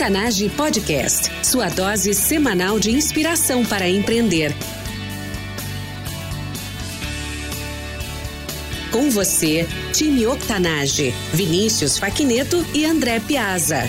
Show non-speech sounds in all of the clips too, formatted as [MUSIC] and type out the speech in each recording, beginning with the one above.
Octanage Podcast, sua dose semanal de inspiração para empreender. Com você, time Octanage, Vinícius Faquineto e André Piazza.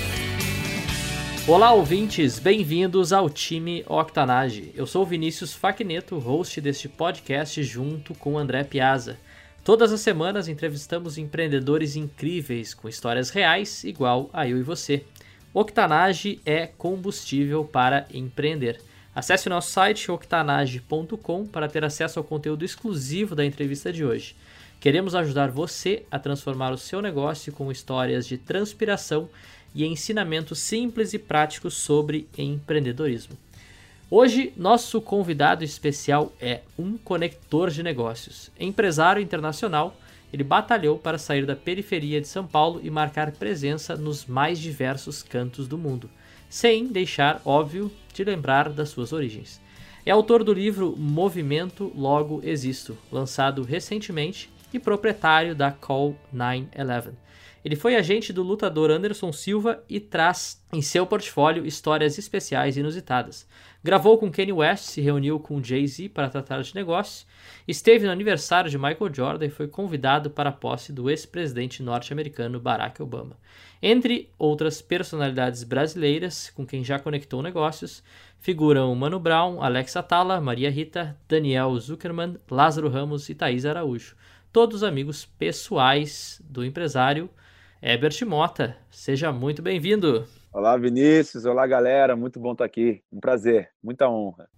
Olá, ouvintes, bem-vindos ao time Octanage. Eu sou Vinícius Faquineto, host deste podcast junto com André Piazza. Todas as semanas entrevistamos empreendedores incríveis com histórias reais, igual a eu e você. Octanage é combustível para empreender. Acesse o nosso site octanage.com para ter acesso ao conteúdo exclusivo da entrevista de hoje. Queremos ajudar você a transformar o seu negócio com histórias de transpiração e ensinamentos simples e práticos sobre empreendedorismo. Hoje, nosso convidado especial é um conector de negócios, empresário internacional ele batalhou para sair da periferia de São Paulo e marcar presença nos mais diversos cantos do mundo, sem deixar óbvio de lembrar das suas origens. É autor do livro Movimento Logo Existo, lançado recentemente, e proprietário da Call 911. Ele foi agente do lutador Anderson Silva e traz em seu portfólio histórias especiais inusitadas. Gravou com Kanye West, se reuniu com Jay-Z para tratar de negócios, esteve no aniversário de Michael Jordan e foi convidado para a posse do ex-presidente norte-americano Barack Obama. Entre outras personalidades brasileiras com quem já conectou negócios, figuram Mano Brown, Alex Atala, Maria Rita, Daniel Zuckerman, Lázaro Ramos e Thaís Araújo. Todos amigos pessoais do empresário Herbert Mota. Seja muito bem-vindo. Olá, Vinícius. Olá, galera. Muito bom estar aqui. Um prazer, muita honra.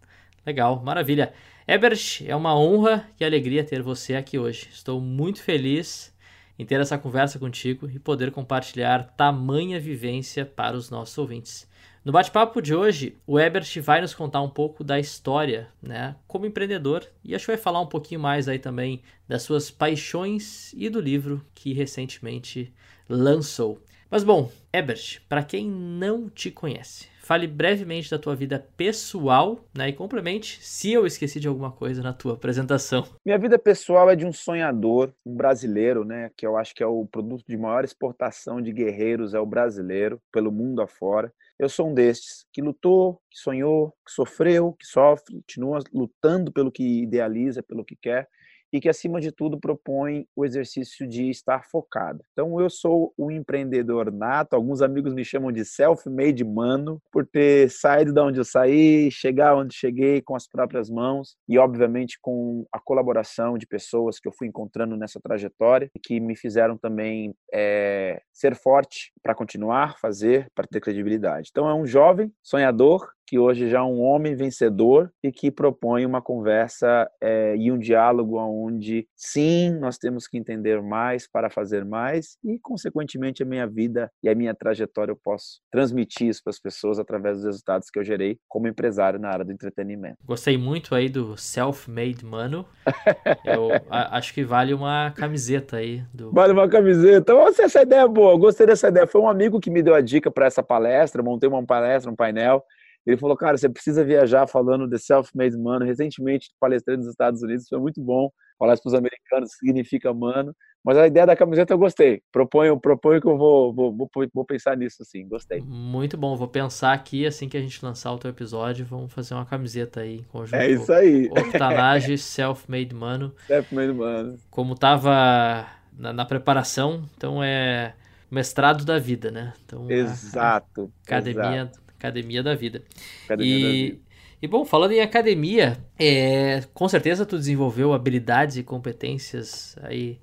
Legal, maravilha. Ebert, é uma honra e alegria ter você aqui hoje. Estou muito feliz em ter essa conversa contigo e poder compartilhar tamanha vivência para os nossos ouvintes. No bate-papo de hoje, o Ebert vai nos contar um pouco da história, né, como empreendedor, e acho que vai falar um pouquinho mais aí também das suas paixões e do livro que recentemente lançou. Mas bom, Ebert, para quem não te conhece, fale brevemente da tua vida pessoal né, e complemente se eu esqueci de alguma coisa na tua apresentação. Minha vida pessoal é de um sonhador, um brasileiro, né, que eu acho que é o produto de maior exportação de guerreiros, é o brasileiro, pelo mundo afora. Eu sou um destes que lutou, que sonhou, que sofreu, que sofre, continua lutando pelo que idealiza, pelo que quer e que, acima de tudo, propõe o exercício de estar focado. Então, eu sou um empreendedor nato, alguns amigos me chamam de self-made mano, por ter saído da onde eu saí, chegar onde cheguei com as próprias mãos e, obviamente, com a colaboração de pessoas que eu fui encontrando nessa trajetória e que me fizeram também é, ser forte para continuar, fazer, para ter credibilidade. Então, é um jovem sonhador que hoje já é um homem vencedor e que propõe uma conversa é, e um diálogo onde, sim, nós temos que entender mais para fazer mais e, consequentemente, a minha vida e a minha trajetória eu posso transmitir isso para as pessoas através dos resultados que eu gerei como empresário na área do entretenimento. Gostei muito aí do self-made mano. [LAUGHS] Eu acho que vale uma camiseta aí. Do... Vale uma camiseta. Nossa, essa ideia é boa. Gostei dessa ideia. Foi um amigo que me deu a dica para essa palestra. Montei uma palestra, um painel. Ele falou, cara, você precisa viajar falando de self-made mano. Recentemente palestrei nos Estados Unidos, foi muito bom. Falar para os americanos significa mano. Mas a ideia da camiseta eu gostei. Proponho, proponho que eu vou, vou, vou, vou pensar nisso, assim. Gostei. Muito bom. Vou pensar aqui, assim que a gente lançar o teu episódio, vamos fazer uma camiseta aí em conjunto. É isso aí. Octanage Self-Made Mano. Self-Made Mano. Como tava na, na preparação, então é mestrado da vida, né? Então, exato. academia, exato. Academia da vida. Academia e, da vida. E bom, falando em academia, é, com certeza tu desenvolveu habilidades e competências aí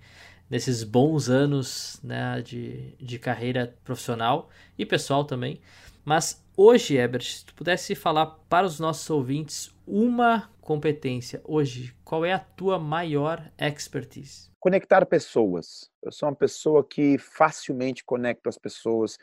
nesses bons anos né, de, de carreira profissional e pessoal também. Mas hoje, Ebert, se tu pudesse falar para os nossos ouvintes uma competência hoje, qual é a tua maior expertise? Conectar pessoas. Eu sou uma pessoa que facilmente conecto as pessoas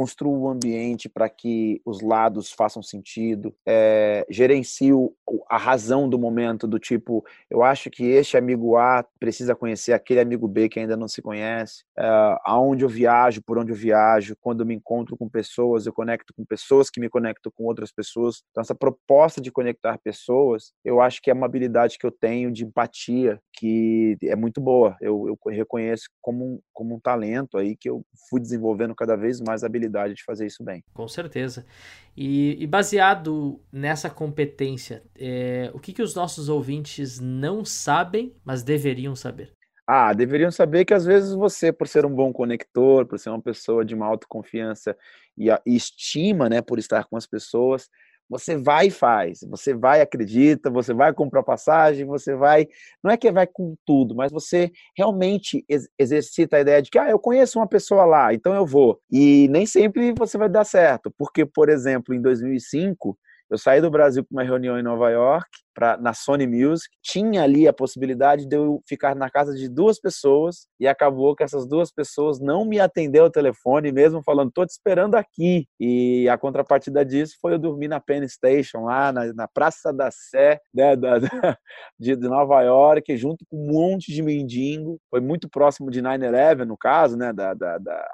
construo o ambiente para que os lados façam sentido, é, gerencio a razão do momento, do tipo, eu acho que este amigo A precisa conhecer aquele amigo B que ainda não se conhece, é, aonde eu viajo, por onde eu viajo, quando eu me encontro com pessoas, eu conecto com pessoas que me conectam com outras pessoas. Então, essa proposta de conectar pessoas, eu acho que é uma habilidade que eu tenho de empatia, que é muito boa. Eu, eu reconheço como um, como um talento aí que eu fui desenvolvendo cada vez mais a habilidade de fazer isso bem. Com certeza. E, e baseado nessa competência, é, o que, que os nossos ouvintes não sabem, mas deveriam saber? Ah, deveriam saber que às vezes você, por ser um bom conector, por ser uma pessoa de uma autoconfiança e, e estima, né, por estar com as pessoas, você vai e faz, você vai acredita, você vai comprar passagem, você vai, não é que vai com tudo, mas você realmente ex exercita a ideia de que, ah, eu conheço uma pessoa lá, então eu vou. E nem sempre você vai dar certo, porque, por exemplo, em 2005, eu saí do Brasil para uma reunião em Nova York, pra, na Sony Music. Tinha ali a possibilidade de eu ficar na casa de duas pessoas e acabou que essas duas pessoas não me atenderam ao telefone, mesmo falando, tô te esperando aqui. E a contrapartida disso foi eu dormir na Penn Station, lá na, na Praça da Sé né, da, da, [LAUGHS] de, Nova York, junto com um monte de mendigo. Foi muito próximo de 9-11, no caso, né, da,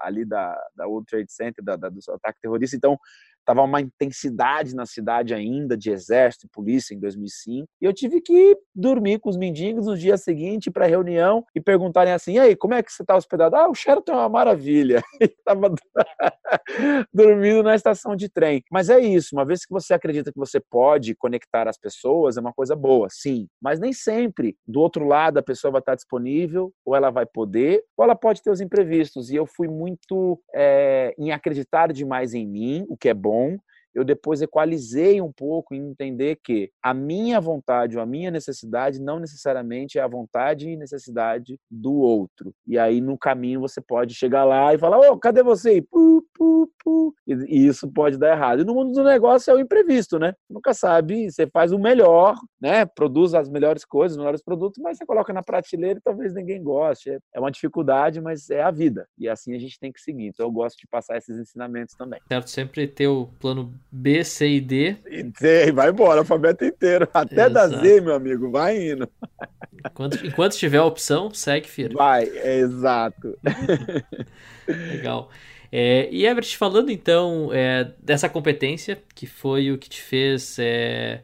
ali da, da World Trade Center, da, do ataque terrorista. Então, Tava uma intensidade na cidade ainda de exército e polícia em 2005. E eu tive que dormir com os mendigos no dia seguinte para reunião e perguntarem assim: "E aí, como é que você está hospedado?" "Ah, o Sheraton é uma maravilha." [LAUGHS] Estava [LAUGHS] dormindo na estação de trem. Mas é isso, uma vez que você acredita que você pode conectar as pessoas, é uma coisa boa, sim. Mas nem sempre do outro lado a pessoa vai estar disponível, ou ela vai poder, ou ela pode ter os imprevistos. E eu fui muito é, em acreditar demais em mim, o que é bom bom eu depois equalizei um pouco em entender que a minha vontade ou a minha necessidade não necessariamente é a vontade e necessidade do outro. E aí no caminho você pode chegar lá e falar: "Ô, oh, cadê você?" E, pu, pu, pu. e isso pode dar errado. E no mundo do negócio é o imprevisto, né? Nunca sabe, você faz o melhor, né? Produz as melhores coisas, os melhores produtos, mas você coloca na prateleira e talvez ninguém goste. É uma dificuldade, mas é a vida. E assim a gente tem que seguir. Então eu gosto de passar esses ensinamentos também. Certo, sempre ter o plano B, C e D. E C, vai embora, alfabeto inteiro. Até Exato. da Z, meu amigo, vai indo. Enquanto, enquanto tiver a opção, segue firme. Vai, é exato. [LAUGHS] Legal. É, e Everett, falando então é, dessa competência, que foi o que te fez é,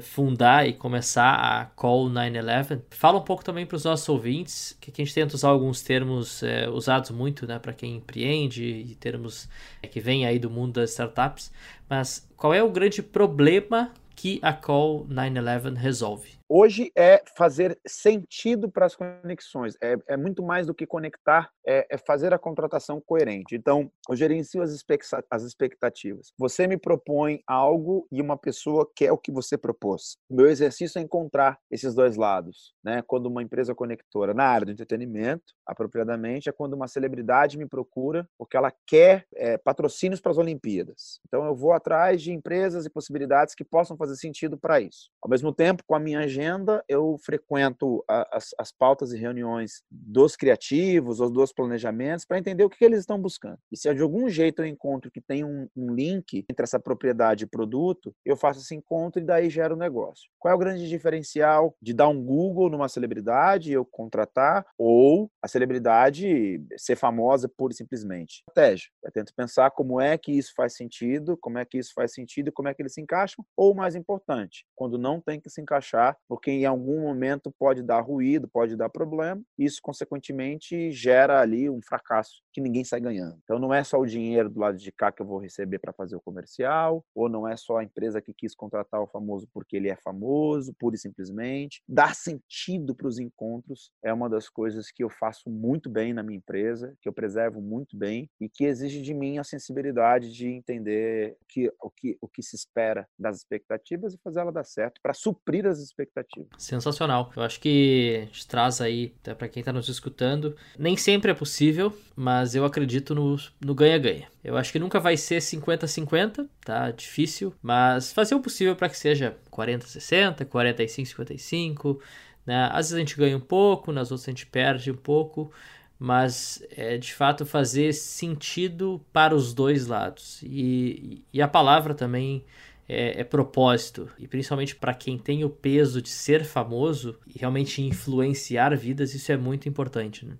fundar e começar a Call 911. Fala um pouco também para os nossos ouvintes, que a gente tenta usar alguns termos é, usados muito né, para quem empreende e termos é, que vêm aí do mundo das startups, mas qual é o grande problema que a Call 911 resolve? Hoje é fazer sentido para as conexões, é, é, muito mais do que conectar, é, é, fazer a contratação coerente. Então, eu gerencio as, as expectativas. Você me propõe algo e uma pessoa quer o que você propôs. O meu exercício é encontrar esses dois lados. Né? Quando uma empresa conectora na área do entretenimento, apropriadamente, é quando uma celebridade me procura porque ela quer é, patrocínios para as Olimpíadas. Então, eu vou atrás de empresas e possibilidades que possam fazer sentido para isso. Ao mesmo tempo, com a minha agenda, agenda, eu frequento a, as, as pautas e reuniões dos criativos ou dos planejamentos para entender o que, que, eles estão buscando. E se de algum jeito eu encontro que tem um, um link entre essa propriedade e produto, eu faço esse encontro e daí gero o negócio. Qual é o grande diferencial de dar um Google numa celebridade e eu contratar ou a celebridade ser famosa pura e simplesmente? Estratégia. Eu tento pensar como é que isso faz sentido, como é que isso faz sentido e como é que eles se encaixam, ou mais importante, quando não tem que se encaixar, porque em algum momento pode dar ruído, pode dar problema, isso consequentemente gera ali um fracasso que ninguém sai ganhando. Então não é só o dinheiro do lado de cá que eu vou receber para fazer o comercial, ou não é só a empresa que quis contratar o famoso porque ele é famoso, pura e simplesmente. Dar sentido para os encontros é uma das coisas que eu faço muito bem na minha empresa, que eu preservo muito bem e que exige de mim a sensibilidade de entender que, o, que, o que se espera das expectativas e fazer ela dar certo para suprir as expectativas expectativa. Sensacional. Eu acho que traz aí, até para quem está nos escutando, nem sempre é possível, mas eu acredito no ganha-ganha. Eu acho que nunca vai ser 50-50, tá? Difícil, mas fazer o possível para que seja 40-60, 45-55, né? Às vezes a gente ganha um pouco, nas outras a gente perde um pouco, mas é de fato fazer sentido para os dois lados. E, e a palavra também é, é propósito, e principalmente para quem tem o peso de ser famoso e realmente influenciar vidas, isso é muito importante. Né?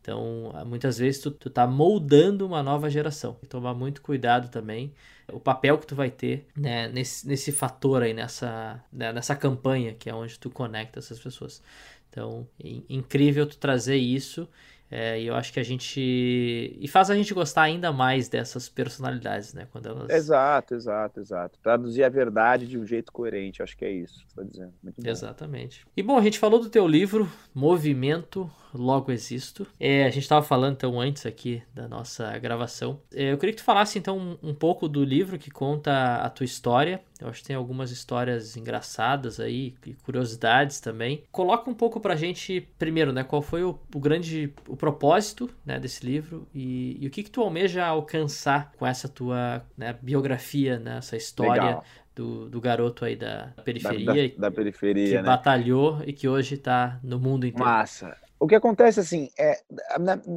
Então, muitas vezes tu, tu tá moldando uma nova geração. E tomar muito cuidado também o papel que tu vai ter né, nesse, nesse fator aí, nessa, né, nessa campanha que é onde tu conecta essas pessoas. Então, incrível tu trazer isso. É, e eu acho que a gente. E faz a gente gostar ainda mais dessas personalidades, né? Quando elas... Exato, exato, exato. Traduzir a verdade de um jeito coerente, acho que é isso que você está dizendo. Muito bom. Exatamente. E bom, a gente falou do teu livro, Movimento Logo Existo. É, a gente estava falando então antes aqui da nossa gravação. É, eu queria que tu falasse então um pouco do livro que conta a tua história. Eu acho que tem algumas histórias engraçadas aí e curiosidades também. Coloca um pouco pra gente, primeiro, né? Qual foi o, o grande o propósito né, desse livro e, e, o que, que tu almeja alcançar com essa tua né, biografia, né, essa história do, do, garoto aí da periferia. Da, da, da periferia, que né? batalhou e que hoje está no mundo inteiro. Massa. O que acontece, assim, é,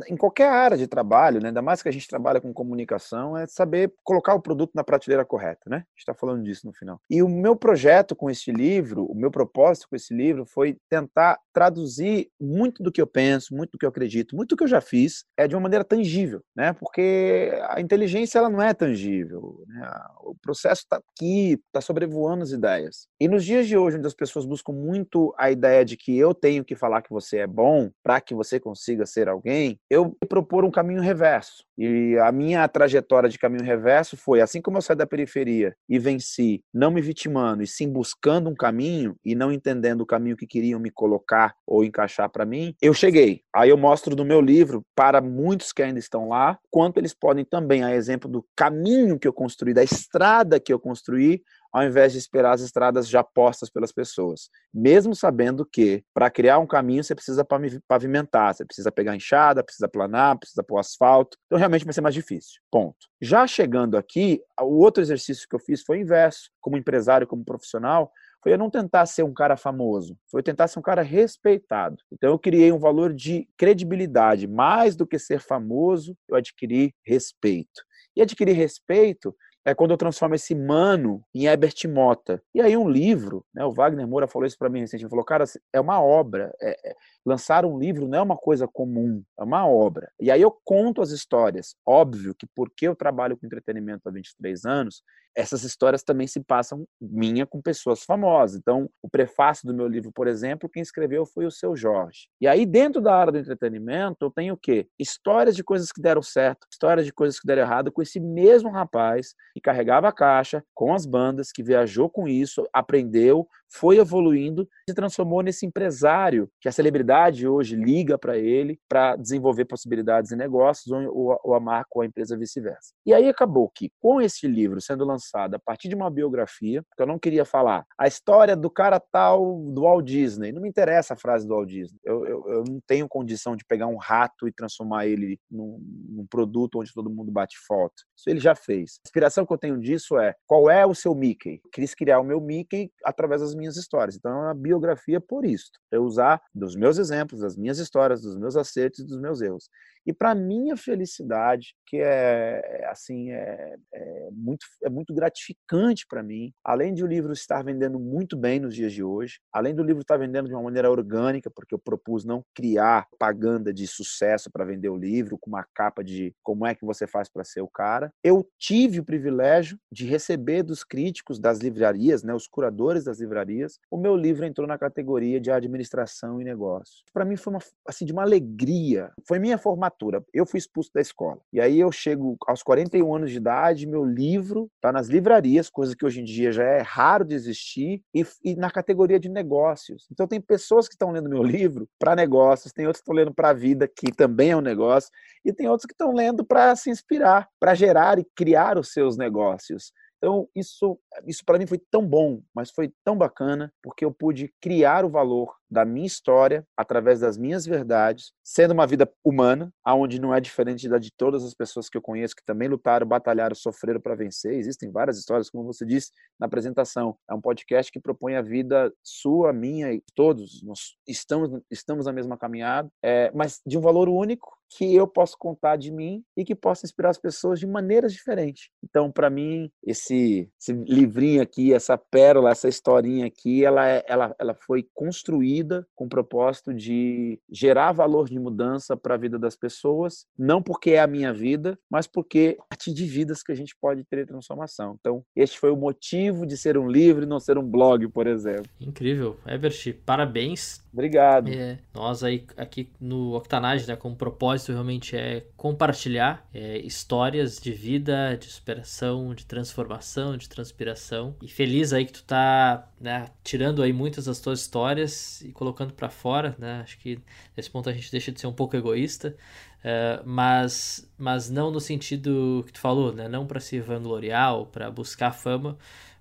em qualquer área de trabalho, né, ainda mais que a gente trabalha com comunicação, é saber colocar o produto na prateleira correta, né? Está falando disso no final. E o meu projeto com este livro, o meu propósito com esse livro foi tentar traduzir muito do que eu penso, muito do que eu acredito, muito do que eu já fiz, é de uma maneira tangível, né? Porque a inteligência, ela não é tangível, né? O processo está aqui, está sobrevoando as ideias. E nos dias de hoje, onde as pessoas buscam muito a ideia de que eu tenho que falar que você é bom, para que você consiga ser alguém, eu propor um caminho reverso. E a minha trajetória de caminho reverso foi, assim como eu saí da periferia e venci, não me vitimando, e sim buscando um caminho e não entendendo o caminho que queriam me colocar ou encaixar para mim, eu cheguei. Aí eu mostro no meu livro, para muitos que ainda estão lá, quanto eles podem também, a exemplo do caminho que eu construí, da estrada que eu construí, ao invés de esperar as estradas já postas pelas pessoas. Mesmo sabendo que, para criar um caminho, você precisa pavimentar, você precisa pegar enxada, precisa planar, precisa pôr asfalto. Então, realmente vai ser mais difícil. Ponto. Já chegando aqui, o outro exercício que eu fiz foi o inverso. Como empresário, como profissional, foi eu não tentar ser um cara famoso, foi tentar ser um cara respeitado. Então eu criei um valor de credibilidade, mais do que ser famoso, eu adquiri respeito. E adquirir respeito é quando eu transformo esse mano em Herbert Mota. E aí um livro, né, o Wagner Moura falou isso para mim recentemente, falou, cara, é uma obra, é, é, lançar um livro não é uma coisa comum, é uma obra. E aí eu conto as histórias. Óbvio que porque eu trabalho com entretenimento há 23 anos, essas histórias também se passam minha com pessoas famosas. Então, o prefácio do meu livro, por exemplo, quem escreveu foi o seu Jorge. E aí, dentro da área do entretenimento, eu tenho o quê? Histórias de coisas que deram certo, histórias de coisas que deram errado com esse mesmo rapaz que carregava a caixa com as bandas, que viajou com isso, aprendeu, foi evoluindo, se transformou nesse empresário que a celebridade hoje liga para ele para desenvolver possibilidades em negócios ou, ou a marca ou a empresa vice-versa. E aí acabou que, com esse livro sendo lançado a partir de uma biografia, que eu não queria falar a história do cara tal do Walt Disney, não me interessa a frase do Walt Disney, eu, eu, eu não tenho condição de pegar um rato e transformar ele num, num produto onde todo mundo bate foto. Isso ele já fez. A inspiração que eu tenho disso é qual é o seu Mickey? Quis criar o meu Mickey através das minhas histórias. Então, é uma biografia por isso. Eu usar dos meus exemplos, das minhas histórias, dos meus acertos e dos meus erros. E para minha felicidade, que é, é assim é, é, muito é muito gratificante para mim, além de o livro estar vendendo muito bem nos dias de hoje, além do livro estar vendendo de uma maneira orgânica, porque eu propus não criar propaganda de sucesso para vender o livro com uma capa de como é que você faz para ser o cara, eu tive o privilégio de receber dos críticos das livrarias, né, os curadores das livrarias, o meu livro entrou na categoria de administração e negócios. Para mim foi uma assim de uma alegria, foi minha formação formatura. Eu fui expulso da escola. E aí eu chego aos 41 anos de idade, meu livro está nas livrarias, coisa que hoje em dia já é raro de existir, e, e na categoria de negócios. Então tem pessoas que estão lendo meu livro para negócios, tem outros que estão lendo para a vida, que também é um negócio, e tem outros que estão lendo para se inspirar, para gerar e criar os seus negócios. Então, isso, isso para mim foi tão bom, mas foi tão bacana, porque eu pude criar o valor da minha história através das minhas verdades, sendo uma vida humana, aonde não é diferente da de todas as pessoas que eu conheço que também lutaram, batalharam, sofreram para vencer. Existem várias histórias, como você disse na apresentação. É um podcast que propõe a vida sua, minha e todos. Nós estamos estamos na mesma caminhada, é, mas de um valor único que eu posso contar de mim e que possa inspirar as pessoas de maneiras diferentes. Então, para mim, esse, esse, livrinho aqui, essa pérola, essa historinha aqui, ela, é, ela, ela foi construída com o propósito de gerar valor de mudança para a vida das pessoas, não porque é a minha vida, mas porque a partir de vidas que a gente pode ter transformação. Então, este foi o motivo de ser um livro e não ser um blog, por exemplo. Incrível. Ebert, parabéns Obrigado. É, nós aí aqui no Octanage, né, como propósito realmente é compartilhar é, histórias de vida, de superação, de transformação, de transpiração. E feliz aí que tu tá, né, tirando aí muitas das tuas histórias e colocando para fora, né? Acho que nesse ponto a gente deixa de ser um pouco egoísta, uh, mas, mas não no sentido que tu falou, né? Não para se vangloriar ou para buscar fama,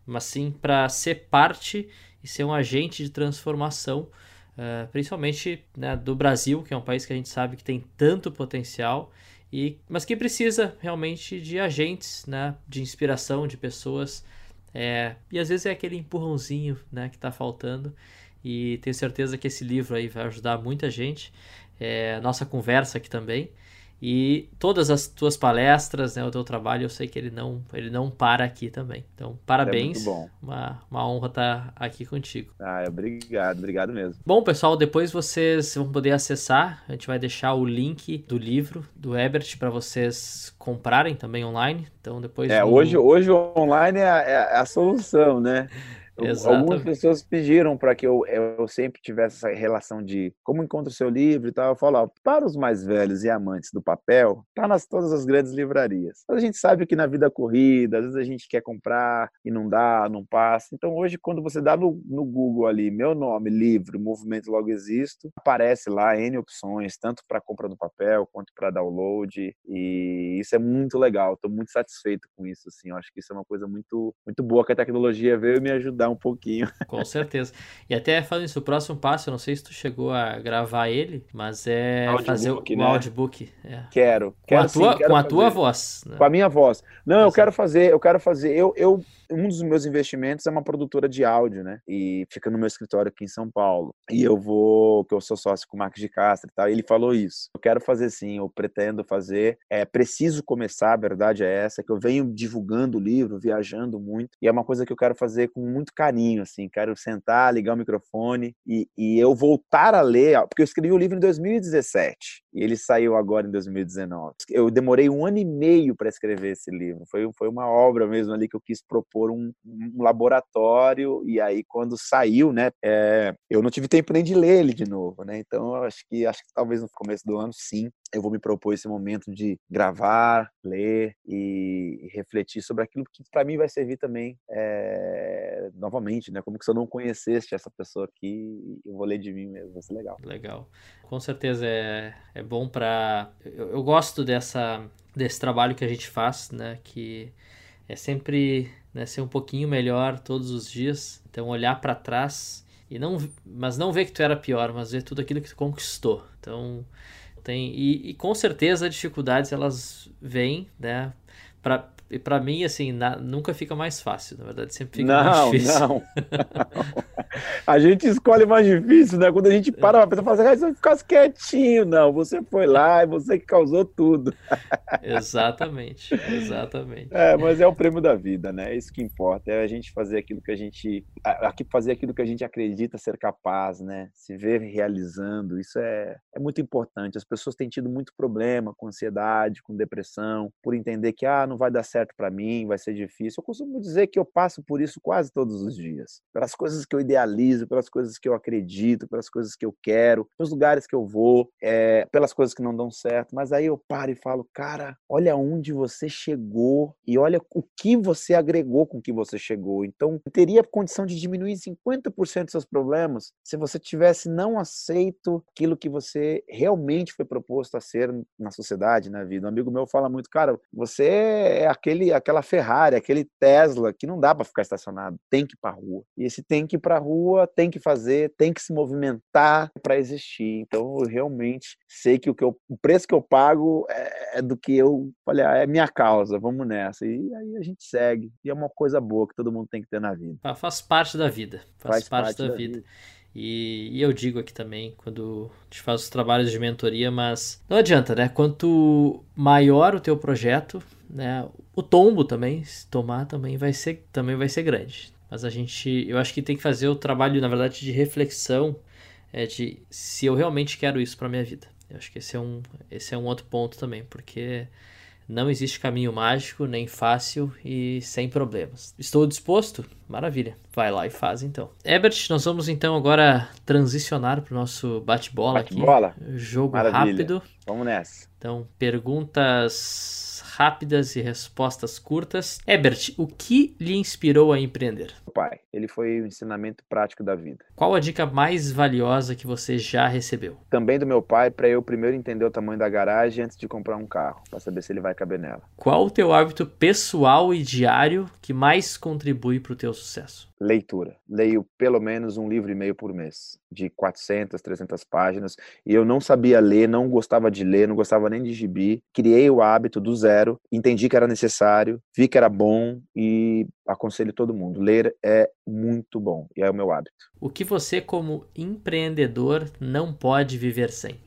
mas sim para ser parte e ser um agente de transformação uh, principalmente né, do Brasil, que é um país que a gente sabe que tem tanto potencial, e, mas que precisa realmente de agentes, né, de inspiração, de pessoas, é, e às vezes é aquele empurrãozinho né, que está faltando, e tenho certeza que esse livro aí vai ajudar muita gente, é, nossa conversa aqui também, e todas as tuas palestras, né, o teu trabalho, eu sei que ele não, ele não para aqui também. Então, parabéns. É muito bom. Uma, uma honra estar aqui contigo. Ah, obrigado, obrigado mesmo. Bom, pessoal, depois vocês vão poder acessar. A gente vai deixar o link do livro do Ebert para vocês comprarem também online. Então, depois. É, no... hoje, hoje o online é a, é a solução, né? [LAUGHS] Exatamente. Algumas pessoas pediram para que eu, eu sempre tivesse essa relação de como encontra o seu livro e tal. Eu falo, ó, para os mais velhos e amantes do papel, tá nas todas as grandes livrarias. Mas a gente sabe que na vida corrida, às vezes a gente quer comprar e não dá, não passa. Então hoje, quando você dá no, no Google ali, meu nome, livro, movimento logo existo, aparece lá N opções, tanto para compra no papel quanto para download. E isso é muito legal. Estou muito satisfeito com isso. Assim, eu acho que isso é uma coisa muito, muito boa que a tecnologia veio me ajudar um pouquinho. [LAUGHS] Com certeza. E até falando isso, o próximo passo, eu não sei se tu chegou a gravar ele, mas é audiobook, fazer o, né? audiobook. É. Quero. quero com a tua, sim, com a tua voz. Né? Com a minha voz. Não, eu quero fazer, eu quero fazer. Eu, eu um dos meus investimentos é uma produtora de áudio, né? E fica no meu escritório aqui em São Paulo. E eu vou, que eu sou sócio com o Marcos de Castro e tal, e ele falou isso. Eu quero fazer sim, eu pretendo fazer. É preciso começar, a verdade é essa, que eu venho divulgando o livro, viajando muito, e é uma coisa que eu quero fazer com muito carinho, assim. Quero sentar, ligar o microfone e, e eu voltar a ler, porque eu escrevi o livro em 2017 e ele saiu agora em 2019. Eu demorei um ano e meio para escrever esse livro. Foi, foi uma obra mesmo ali que eu quis propor um, um laboratório e aí quando saiu, né, é, eu não tive tempo nem de ler ele de novo, né? Então eu acho que acho que talvez no começo do ano sim eu vou me propor esse momento de gravar, ler e refletir sobre aquilo que para mim vai servir também é, novamente, né? Como que se eu não conhecesse essa pessoa aqui, eu vou ler de mim mesmo, vai ser legal. Legal, com certeza é, é bom para eu, eu gosto dessa desse trabalho que a gente faz, né? Que é sempre né, ser um pouquinho melhor todos os dias. Então olhar para trás e não, mas não ver que tu era pior, mas ver tudo aquilo que tu conquistou. Então tem e, e com certeza as dificuldades elas vêm, né? E para mim, assim, na, nunca fica mais fácil, na verdade, sempre fica não, mais difícil. Não, não. [LAUGHS] a gente escolhe mais difícil, né? Quando a gente para pra pensar, fala assim, ah, você ficasse quietinho, não, você foi lá e você que causou tudo. [LAUGHS] exatamente, exatamente. É, mas é o prêmio da vida, né? É isso que importa, é a gente fazer aquilo que a gente, aqui fazer aquilo que a gente acredita ser capaz, né? Se ver realizando, isso é, é muito importante. As pessoas têm tido muito problema com ansiedade, com depressão, por entender que, ah, não vai dar certo certo para mim, vai ser difícil. Eu costumo dizer que eu passo por isso quase todos os dias. Pelas coisas que eu idealizo, pelas coisas que eu acredito, pelas coisas que eu quero, pelos lugares que eu vou, é, pelas coisas que não dão certo. Mas aí eu paro e falo, cara, olha onde você chegou e olha o que você agregou com que você chegou. Então, teria condição de diminuir 50% dos seus problemas se você tivesse não aceito aquilo que você realmente foi proposto a ser na sociedade, na vida. Um amigo meu fala muito, cara, você é aquele aquele, aquela Ferrari, aquele Tesla que não dá para ficar estacionado, tem que ir para rua. E esse tem que ir para rua, tem que fazer, tem que se movimentar para existir. Então eu realmente sei que o, que eu, o preço que eu pago é, é do que eu ah, é minha causa, vamos nessa. E aí a gente segue. E é uma coisa boa que todo mundo tem que ter na vida. Faz parte da vida. Faz, faz parte, parte, da, da vida. vida. E, e, eu digo aqui também, quando gente faz os trabalhos de mentoria, mas não adianta, né? Quanto maior o teu projeto, né? O tombo também, se tomar também vai ser, também vai ser grande. Mas a gente, eu acho que tem que fazer o trabalho, na verdade, de reflexão, é de se eu realmente quero isso para minha vida. Eu acho que esse é um, esse é um outro ponto também, porque Não existe caminho mágico, nem fácil e sem problemas. Estou disposto? Maravilha. Vai lá e faz então. Ebert, nós vamos então agora transicionar para o nosso bate-bola bate aqui. Bate-bola. Jogo Maravilha. rápido. Vamos nessa. Então, perguntas rápidas e respostas curtas. Ebert, o que lhe inspirou a empreender? O pai, ele foi o ensinamento prático da vida. Qual a dica mais valiosa que você já recebeu? Também do meu pai, para eu primeiro entender o tamanho da garagem antes de comprar um carro, para saber se ele vai caber nela. Qual o teu hábito pessoal e diário que mais contribui para o teu sucesso? leitura. Leio pelo menos um livro e meio por mês, de 400, 300 páginas. E eu não sabia ler, não gostava de ler, não gostava nem de gibi. Criei o hábito do zero, entendi que era necessário, vi que era bom e aconselho todo mundo. Ler é muito bom e é o meu hábito. O que você, como empreendedor, não pode viver sem?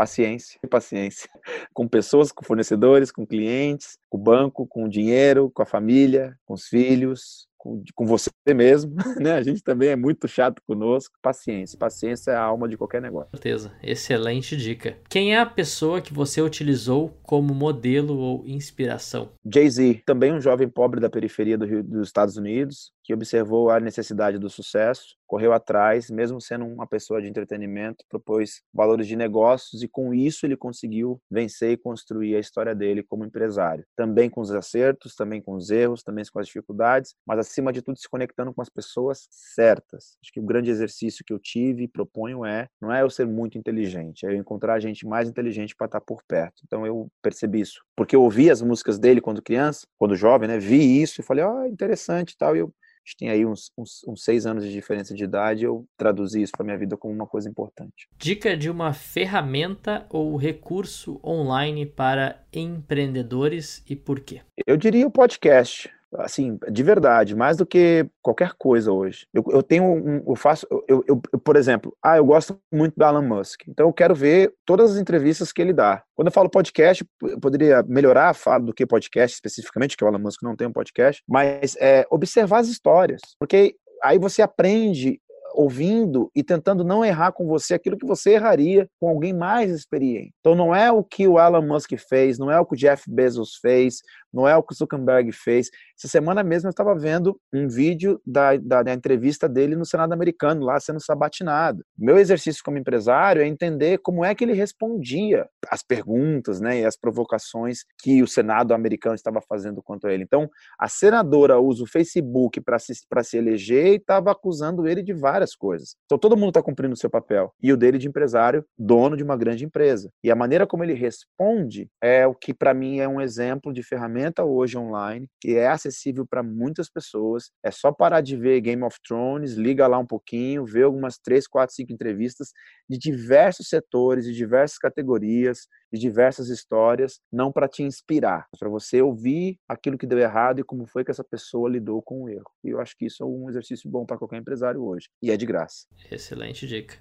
paciência, [LAUGHS] paciência com pessoas, com fornecedores, com clientes, com o banco, com o dinheiro, com a família, com os filhos, com, com você mesmo, [LAUGHS] né? A gente também é muito chato conosco. Paciência. Paciência é a alma de qualquer negócio. Certeza. Excelente dica. Quem é a pessoa que você utilizou como modelo ou inspiração? Jay-Z, também um jovem pobre da periferia do Rio, dos Estados Unidos, que observou a necessidade do sucesso, correu atrás, mesmo sendo uma pessoa de entretenimento, propôs valores de negócios e com isso ele conseguiu vencer e construir a história dele como empresário. Também com os acertos, também com os erros, também com as dificuldades, mas acima de tudo se conectando com as pessoas certas. Acho que o grande exercício que eu tive e proponho é, não é eu ser muito inteligente, é eu encontrar gente mais inteligente para estar por perto. Então eu percebi isso, porque eu ouvi as músicas dele quando criança, quando jovem, né? Vi isso e falei, ó, oh, interessante tal, e eu gente tem aí uns, uns, uns, seis anos de diferença de idade, eu traduzi isso para minha vida como uma coisa importante. Dica de uma ferramenta ou recurso online para empreendedores e por quê? Eu diria o podcast assim, de verdade, mais do que qualquer coisa hoje. Eu, eu tenho um, eu faço, eu, eu, eu, por exemplo, ah, eu gosto muito do Elon Musk, então eu quero ver todas as entrevistas que ele dá. Quando eu falo podcast, eu poderia melhorar a fala do que podcast especificamente, que o Elon Musk não tem um podcast, mas é, observar as histórias, porque aí você aprende ouvindo e tentando não errar com você aquilo que você erraria com alguém mais experiente. Então não é o que o Elon Musk fez, não é o que o Jeff Bezos fez, não é o que o Zuckerberg fez. Essa semana mesmo eu estava vendo um vídeo da, da, da, entrevista dele no Senado americano, lá sendo sabatinado. Meu exercício como empresário é entender como é que ele respondia às perguntas né, e às provocações que o Senado americano estava fazendo contra ele. Então, a senadora usa o Facebook para se, se eleger e estava acusando ele de várias coisas. Então, todo mundo está cumprindo o seu papel. E o dele de empresário, dono de uma grande empresa. E a maneira como ele responde é o que, para mim, é um exemplo de ferramenta hoje online que é acessível para muitas pessoas. É só parar de ver Game of Thrones, liga lá um pouquinho, vê algumas três, quatro, cinco entrevistas de diversos setores, de diversas categorias, de diversas histórias, não para te inspirar, para você ouvir aquilo que deu errado e como foi que essa pessoa lidou com o erro. E eu acho que isso é um exercício bom para qualquer empresário hoje. E é de graça. Excelente dica.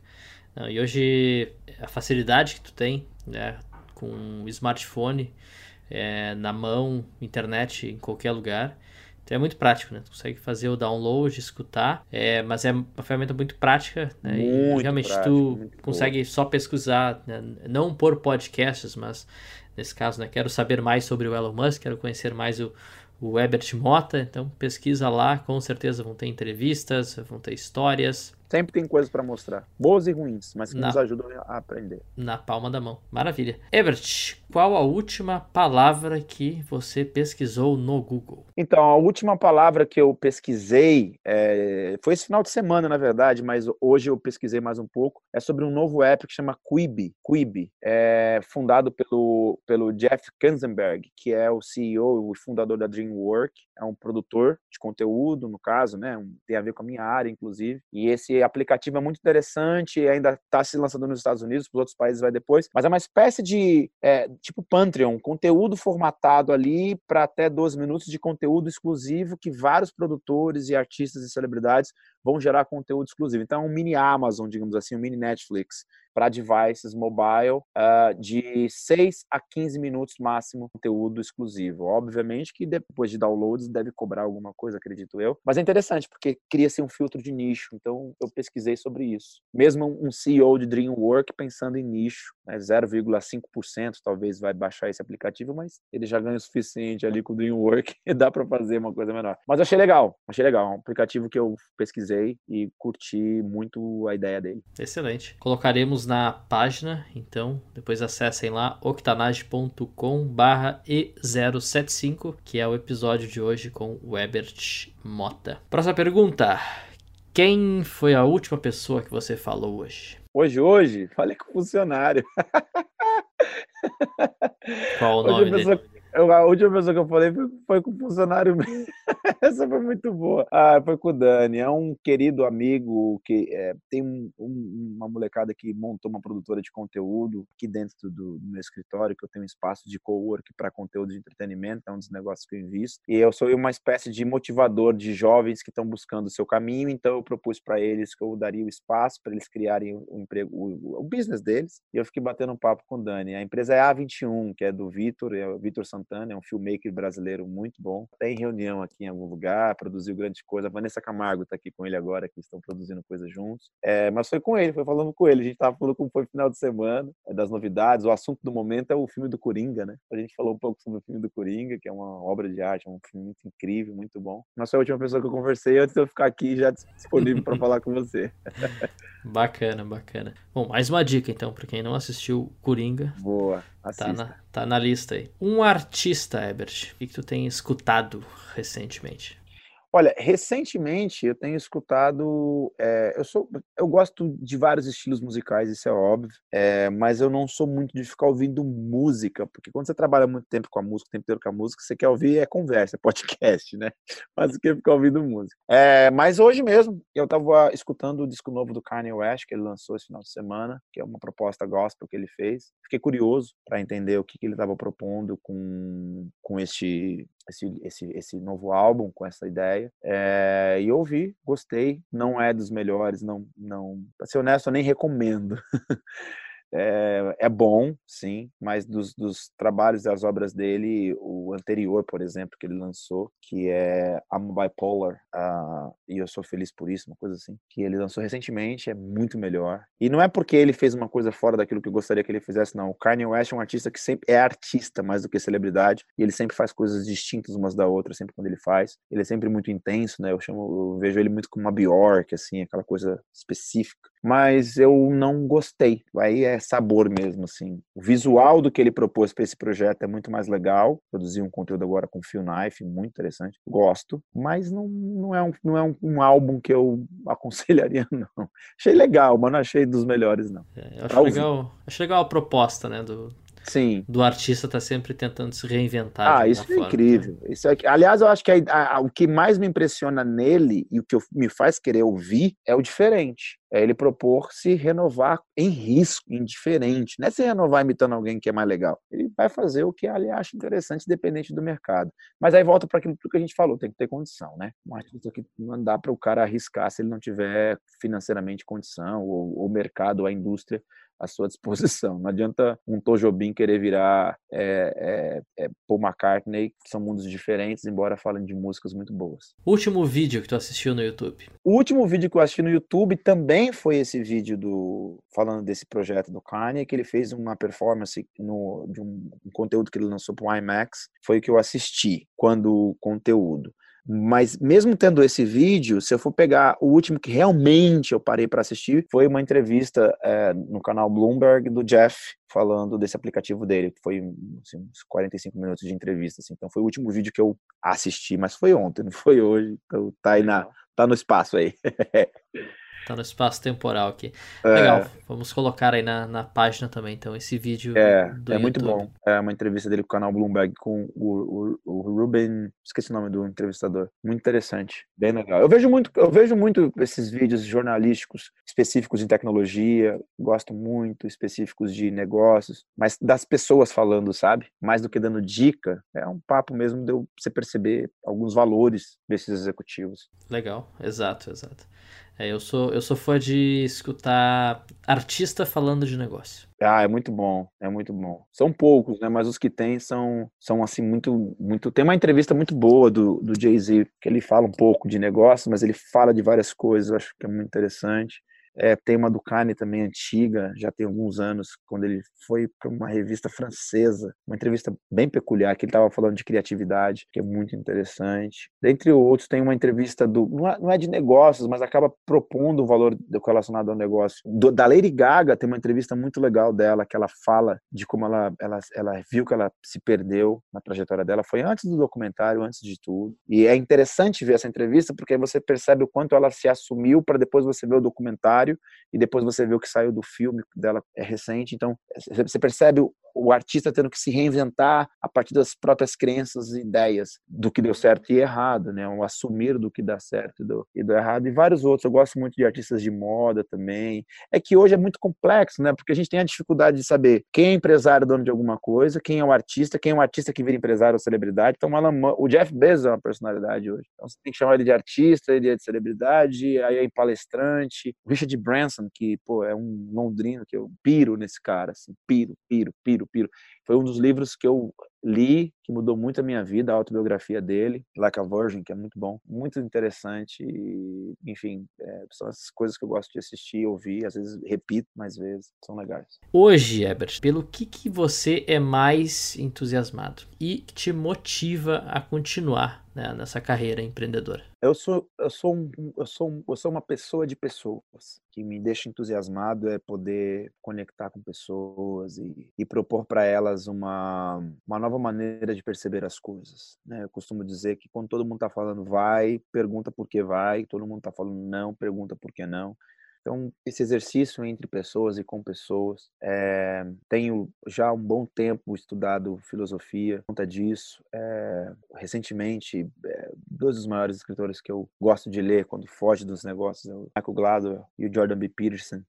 E hoje a facilidade que tu tem, né, com o smartphone, é, na mão, internet em qualquer lugar. Então é muito prático, né? Tu consegue fazer o download, escutar, é, mas é uma ferramenta muito prática, né? Muito e realmente prático, tu consegue só pesquisar, né? não por podcasts, mas nesse caso, né? Quero saber mais sobre o Elon Musk, quero conhecer mais o, o Ebert Mota, então pesquisa lá, com certeza vão ter entrevistas, vão ter histórias, Sempre tem coisas para mostrar, boas e ruins, mas que na, nos ajudam a aprender. Na palma da mão. Maravilha. Ebert, qual a última palavra que você pesquisou no Google? Então, a última palavra que eu pesquisei é, foi esse final de semana, na verdade, mas hoje eu pesquisei mais um pouco. É sobre um novo app que chama Quibi. Quibi é fundado pelo, pelo Jeff Kanzenberg, que é o CEO e fundador da DreamWorks. É um produtor de conteúdo, no caso, né? Tem a ver com a minha área, inclusive. E esse aplicativo é muito interessante, ainda está se lançando nos Estados Unidos, para os outros países vai depois, mas é uma espécie de, é, tipo Patreon, conteúdo formatado ali para até 12 minutos de conteúdo exclusivo que vários produtores e artistas e celebridades vão gerar conteúdo exclusivo. Então, é um mini Amazon, digamos assim, um mini Netflix para devices mobile uh, de 6 a 15 minutos máximo conteúdo exclusivo. Obviamente que depois de downloads deve cobrar alguma coisa, acredito eu. Mas é interessante porque cria-se um filtro de nicho. Então eu pesquisei sobre isso. Mesmo um CEO de DreamWork pensando em nicho, né, 0,5% talvez vai baixar esse aplicativo, mas ele já ganha o suficiente ali com o DreamWork [LAUGHS] e dá para fazer uma coisa menor. Mas achei legal, achei legal. É um aplicativo que eu pesquisei e curti muito a ideia dele. Excelente. Colocaremos na página, então depois acessem lá octanage.com barra E075, que é o episódio de hoje com o Ebert Mota. Próxima pergunta. Quem foi a última pessoa que você falou hoje? Hoje, hoje? Falei com o funcionário. Qual o nome dele? Eu, a última pessoa que eu falei foi, foi com o funcionário mesmo. [LAUGHS] Essa foi muito boa. Ah, foi com o Dani. É um querido amigo que é, tem um, um, uma molecada que montou uma produtora de conteúdo aqui dentro do, do meu escritório, que eu tenho um espaço de co-work para conteúdo de entretenimento, é um dos negócios que eu invisto. E eu sou uma espécie de motivador de jovens que estão buscando o seu caminho, então eu propus para eles que eu daria o espaço para eles criarem o emprego, o, o, business deles. E eu fiquei batendo um papo com o Dani. A empresa é A21, que é do Vitor, é o Vitor é um filmmaker brasileiro muito bom. Tem reunião aqui em algum lugar, produziu grande coisa. A Vanessa Camargo está aqui com ele agora, que estão produzindo coisas juntos. É, mas foi com ele, foi falando com ele. A gente estava falando como foi o final de semana, é, das novidades. O assunto do momento é o filme do Coringa, né? A gente falou um pouco sobre o filme do Coringa, que é uma obra de arte, é um filme muito incrível, muito bom. Mas foi a última pessoa que eu conversei antes de eu ficar aqui já disponível para [LAUGHS] falar com você. [LAUGHS] Bacana, bacana. Bom, mais uma dica então, para quem não assistiu Coringa. Boa, assista. Tá na, tá na lista aí. Um artista, Ebert, o que, que tu tem escutado recentemente? Olha, recentemente eu tenho escutado. É, eu sou, eu gosto de vários estilos musicais, isso é óbvio, é, mas eu não sou muito de ficar ouvindo música, porque quando você trabalha muito tempo com a música, o tempo inteiro com a música, você quer ouvir é conversa, é podcast, né? [LAUGHS] Mas o que ficar ouvindo música. É, mas hoje mesmo eu estava escutando o disco novo do Kanye West que ele lançou esse final de semana, que é uma proposta gospel que ele fez. Fiquei curioso para entender o que, que ele estava propondo com com este esse, esse, esse novo álbum, com essa ideia. É, e ouvi, gostei. Não é dos melhores, não, não. Pra ser honesto, eu nem recomendo. [LAUGHS] É, é, bom, sim, mas dos, dos trabalhos das obras dele, o anterior, por exemplo, que ele lançou, que é I'm Bipolar, uh, e eu sou feliz por isso, uma coisa assim, que ele lançou recentemente, é muito melhor. E não é porque ele fez uma coisa fora daquilo que eu gostaria que ele fizesse, não. O Kanye West é um artista que sempre é artista mais do que celebridade, e ele sempre faz coisas distintas umas da outra, sempre quando ele faz. Ele é sempre muito intenso, né? Eu chamo, eu vejo ele muito como uma Bjork, assim, aquela coisa específica. Mas eu não gostei. Aí é sabor mesmo, assim. O visual do que ele propôs para esse projeto é muito mais legal. Produzi um conteúdo agora com Phil Knife, muito interessante. Gosto, mas não, não é, um, não é um, um álbum que eu [LAUGHS] aconselharia, não. Achei legal, mas não achei dos melhores, não. É, acho, legal, acho legal a proposta, né, do, Sim. do artista tá sempre tentando se reinventar. Ah, isso é forma, incrível. Né? Isso é, aliás, eu acho que a, a, o que mais me impressiona nele e o que eu, me faz querer ouvir é o diferente. É ele propor se renovar em risco, indiferente. Não é se renovar imitando alguém que é mais legal. Ele vai fazer o que ele acha interessante, dependente do mercado. Mas aí volta para aquilo que a gente falou, tem que ter condição, né? Um artista que não dá para o cara arriscar se ele não tiver financeiramente condição, ou o mercado, ou a indústria à sua disposição. Não adianta um Tojobim querer virar é, é, é Paul McCartney, que são mundos diferentes, embora falem de músicas muito boas. Último vídeo que tu assistiu no YouTube? O último vídeo que eu assisti no YouTube também foi esse vídeo do falando desse projeto do Kanye, que ele fez uma performance no, de um, um conteúdo que ele lançou para o IMAX. Foi o que eu assisti quando conteúdo. Mas mesmo tendo esse vídeo, se eu for pegar o último que realmente eu parei para assistir, foi uma entrevista é, no canal Bloomberg do Jeff falando desse aplicativo dele, que foi assim, uns 45 minutos de entrevista. Assim. Então foi o último vídeo que eu assisti, mas foi ontem, não foi hoje. Então tá aí na, tá no espaço aí. [LAUGHS] Tá no espaço temporal aqui. É. Legal. Vamos colocar aí na, na página também, então, esse vídeo. É, é muito bom. É uma entrevista dele com o canal Bloomberg com o, o, o Ruben. Esqueci o nome do entrevistador. Muito interessante. Bem legal. Eu vejo muito, eu vejo muito esses vídeos jornalísticos específicos em tecnologia. Gosto muito, específicos de negócios, mas das pessoas falando, sabe? Mais do que dando dica. É um papo mesmo de você perceber alguns valores desses executivos. Legal, exato, exato. É, eu sou eu sou fã de escutar artista falando de negócio. Ah, é muito bom, é muito bom. São poucos, né? Mas os que tem são, são assim muito, muito. Tem uma entrevista muito boa do, do Jay Z que ele fala um pouco de negócio, mas ele fala de várias coisas. Eu acho que é muito interessante. É, tem uma do Kanye também antiga, já tem alguns anos, quando ele foi para uma revista francesa, uma entrevista bem peculiar, que ele estava falando de criatividade, que é muito interessante. Dentre outros, tem uma entrevista do. Não é, é de negócios, mas acaba propondo um valor relacionado ao negócio. Do, da Lady Gaga tem uma entrevista muito legal dela, que ela fala de como ela, ela, ela viu que ela se perdeu na trajetória dela. Foi antes do documentário, antes de tudo. E é interessante ver essa entrevista, porque aí você percebe o quanto ela se assumiu para depois você ver o documentário e depois você vê o que saiu do filme dela é recente. Então você percebe o, artista tendo que se reinventar a partir das próprias crenças e ideias do que deu certo e errado, né? O assumir do que dá certo e do, e do errado e vários outros. Eu gosto muito de artistas de moda também. É que hoje é muito complexo, né? Porque a gente tem a dificuldade de saber quem é empresário dono de alguma coisa, quem é o artista, quem é o artista que vira empresário ou celebridade. Então, o Jeff Bezos é uma personalidade hoje. Então, você tem que chamar ele de artista, ele é de celebridade, aí é palestrante. O Richard Branson que, pô, é um londrino que eu piro nesse cara, assim, piro, piro, piro, piro. Foi um dos livros que eu li, que mudou muito a minha vida, a autobiografia dele, Like a Virgin, que é muito bom, muito interessante. E, enfim, é, são as coisas que eu gosto de assistir, ouvir, às vezes repito mais vezes, são legais. Hoje, Ebert, pelo que, que você é mais entusiasmado e te motiva a continuar né, nessa carreira empreendedora? Eu sou, eu sou, um, eu sou, um, eu sou uma pessoa de pessoas. que me deixa entusiasmado é poder conectar com pessoas e, e propor para elas uma, uma nova maneira de perceber as coisas. Né? Eu costumo dizer que quando todo mundo está falando vai, pergunta por que vai, todo mundo está falando não, pergunta por que não. Então, esse exercício entre pessoas e com pessoas, é, tenho já um bom tempo estudado filosofia, conta disso. É, recentemente, é, dois dos maiores escritores que eu gosto de ler quando foge dos negócios é o Michael Gladwell e o Jordan B. Peterson.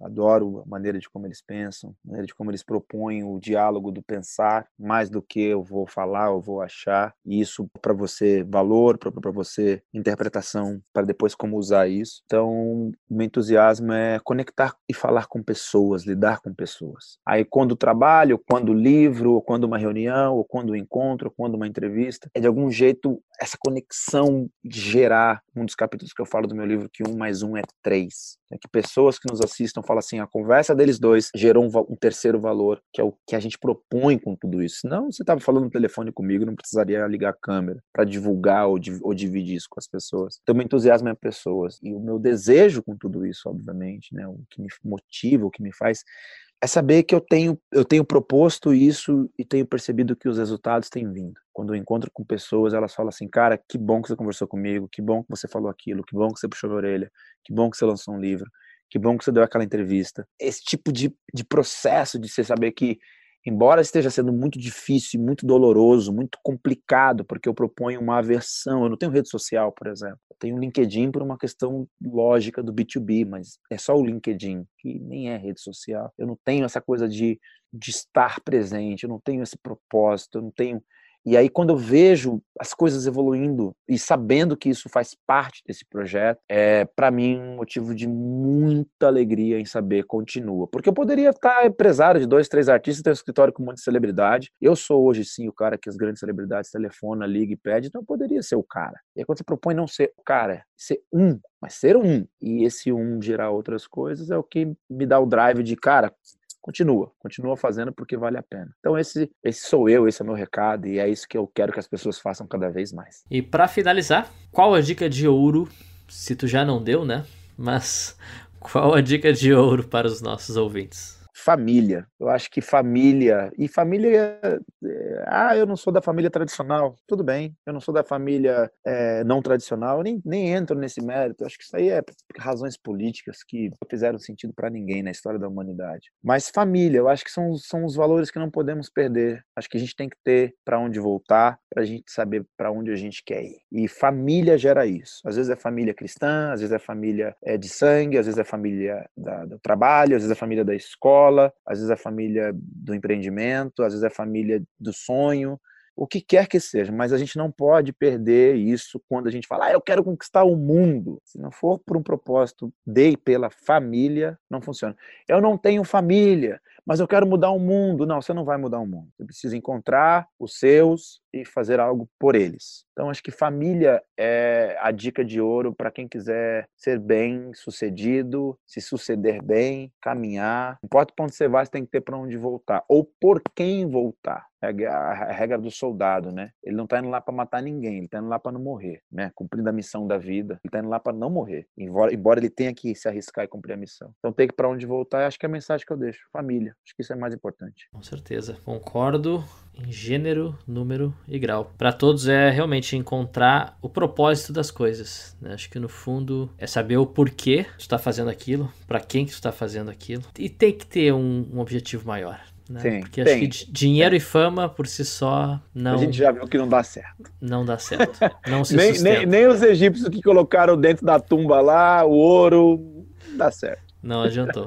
adoro a maneira de como eles pensam, a maneira de como eles propõem o diálogo do pensar, mais do que eu vou falar, eu vou achar. E isso para você valor, para você interpretação, para depois como usar isso. Então, me entusiasmo entusiasmo é conectar e falar com pessoas, lidar com pessoas. Aí, quando trabalho, quando livro, ou quando uma reunião, ou quando um encontro, ou quando uma entrevista, é de algum jeito essa conexão gerar um dos capítulos que eu falo do meu livro, que um mais um é três. É que pessoas que nos assistam falam assim, a conversa deles dois gerou um, um terceiro valor, que é o que a gente propõe com tudo isso. Não, você estava falando no telefone comigo, não precisaria ligar a câmera para divulgar ou, ou dividir isso com as pessoas. Então, meu entusiasmo é pessoas. E o meu desejo com tudo isso, obviamente, né, o que me motiva, o que me faz é saber que eu tenho, eu tenho proposto isso e tenho percebido que os resultados têm vindo. Quando eu encontro com pessoas, elas falam assim, cara, que bom que você conversou comigo, que bom que você falou aquilo, que bom que você puxou a orelha, que bom que você lançou um livro, que bom que você deu aquela entrevista. Esse tipo de, de processo de você saber que embora esteja sendo muito difícil, muito doloroso, muito complicado, porque eu proponho uma aversão, eu não tenho rede social, por exemplo. Eu tenho LinkedIn por uma questão lógica do B2B, mas é só o LinkedIn, que nem é rede social. Eu não tenho essa coisa de, de estar presente, eu não tenho esse propósito, eu não tenho e aí, quando eu vejo as coisas evoluindo e sabendo que isso faz parte desse projeto, é para mim um motivo de muita alegria em saber continua. Porque eu poderia estar empresário de dois, três artistas, ter um escritório com um monte de celebridade. Eu sou hoje sim o cara que as grandes celebridades telefona, liga e pede, então eu poderia ser o cara. E aí, quando você propõe não ser o cara, ser um, mas ser um, e esse um gerar outras coisas, é o que me dá o drive de, cara, continua, continua fazendo porque vale a pena. Então esse, esse sou eu, esse é o meu recado e é isso que eu quero que as pessoas façam cada vez mais. E para finalizar, qual a dica de ouro, se tu já não deu, né? Mas [LAUGHS] qual a dica de ouro para os nossos ouvintes? Família. Eu acho que família. E família. É, ah, eu não sou da família tradicional. Tudo bem. Eu não sou da família é, não tradicional. Eu nem, nem entro nesse mérito. Eu acho que isso aí é razões políticas que não fizeram sentido para ninguém na história da humanidade. Mas família, eu acho que são, são os valores que não podemos perder. Acho que a gente tem que ter para onde voltar, para a gente saber para onde a gente quer ir. E família gera isso. Às vezes é família cristã, às vezes é família é, de sangue, às vezes é família da, do trabalho, às vezes é família da escola, às vezes é família do empreendimento, às vezes é família do sonho, o que quer que seja, mas a gente não pode perder isso quando a gente fala, ah, eu quero conquistar o mundo. Se não for por um propósito de e pela família, não funciona. Eu não tenho família, mas eu quero mudar o mundo. Não, você não vai mudar o mundo. Você precisa encontrar os seus e fazer algo por eles. Então, acho que família é a dica de ouro para quem quiser ser bem sucedido, se suceder bem, caminhar. Não importa para onde você vai, você tem que ter para onde voltar. Ou por quem voltar. É a regra do soldado, né? Ele não está indo lá para matar ninguém, ele está indo lá para não morrer, né? Cumprindo a missão da vida, ele está indo lá para não morrer, embora, embora ele tenha que se arriscar e cumprir a missão. Então tem que para onde voltar, acho que é a mensagem que eu deixo, família. Acho que isso é mais importante. Com certeza, concordo em gênero, número e grau. Para todos é realmente encontrar o propósito das coisas. Né? Acho que no fundo é saber o porquê tu está fazendo aquilo, para quem que tu está fazendo aquilo e tem que ter um, um objetivo maior. Né? Sim, Porque tem. acho que dinheiro e fama por si só não. A gente já viu que não dá certo. Não dá certo. Não se [LAUGHS] nem, nem, nem, os egípcios que colocaram dentro da tumba lá o ouro, não dá certo. Não adiantou.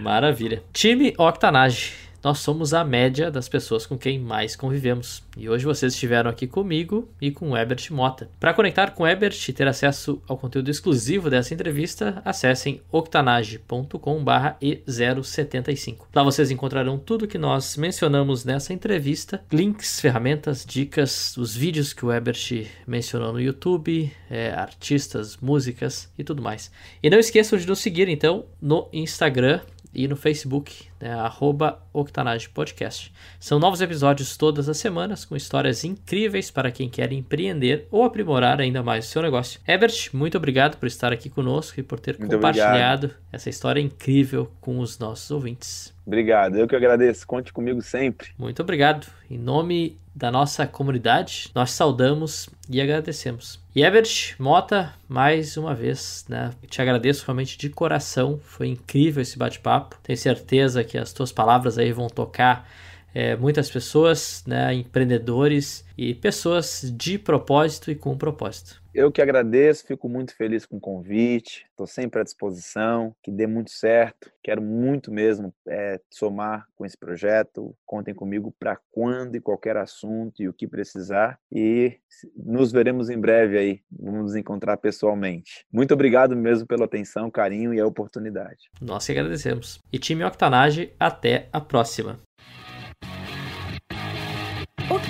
Maravilha. Time Octanage nós somos a média das pessoas com quem mais convivemos. E hoje vocês estiveram aqui comigo e com o Ebert Mota. Para conectar com o Ebert e ter acesso ao conteúdo exclusivo dessa entrevista, acessem octanage.com/e075. Lá vocês encontrarão tudo que nós mencionamos nessa entrevista, links, ferramentas, dicas, os vídeos que o Ebert mencionou no YouTube, é, artistas, músicas e tudo mais. E não esqueçam de nos seguir então no Instagram e no Facebook, né, arroba Octanage Podcast. São novos episódios todas as semanas com histórias incríveis para quem quer empreender ou aprimorar ainda mais o seu negócio. Ebert, muito obrigado por estar aqui conosco e por ter muito compartilhado obrigado. essa história incrível com os nossos ouvintes. Obrigado, eu que agradeço. Conte comigo sempre. Muito obrigado. Em nome da nossa comunidade, nós saudamos e agradecemos. E Ebert Mota, mais uma vez, né? Te agradeço realmente de coração. Foi incrível esse bate-papo. Tenho certeza que as tuas palavras aí vão tocar é, muitas pessoas, né, empreendedores e pessoas de propósito e com propósito. Eu que agradeço, fico muito feliz com o convite, estou sempre à disposição, que dê muito certo. Quero muito mesmo é, somar com esse projeto. Contem comigo para quando e qualquer assunto e o que precisar. E nos veremos em breve aí. Vamos nos encontrar pessoalmente. Muito obrigado mesmo pela atenção, carinho e a oportunidade. Nós que agradecemos. E time Octanage, até a próxima.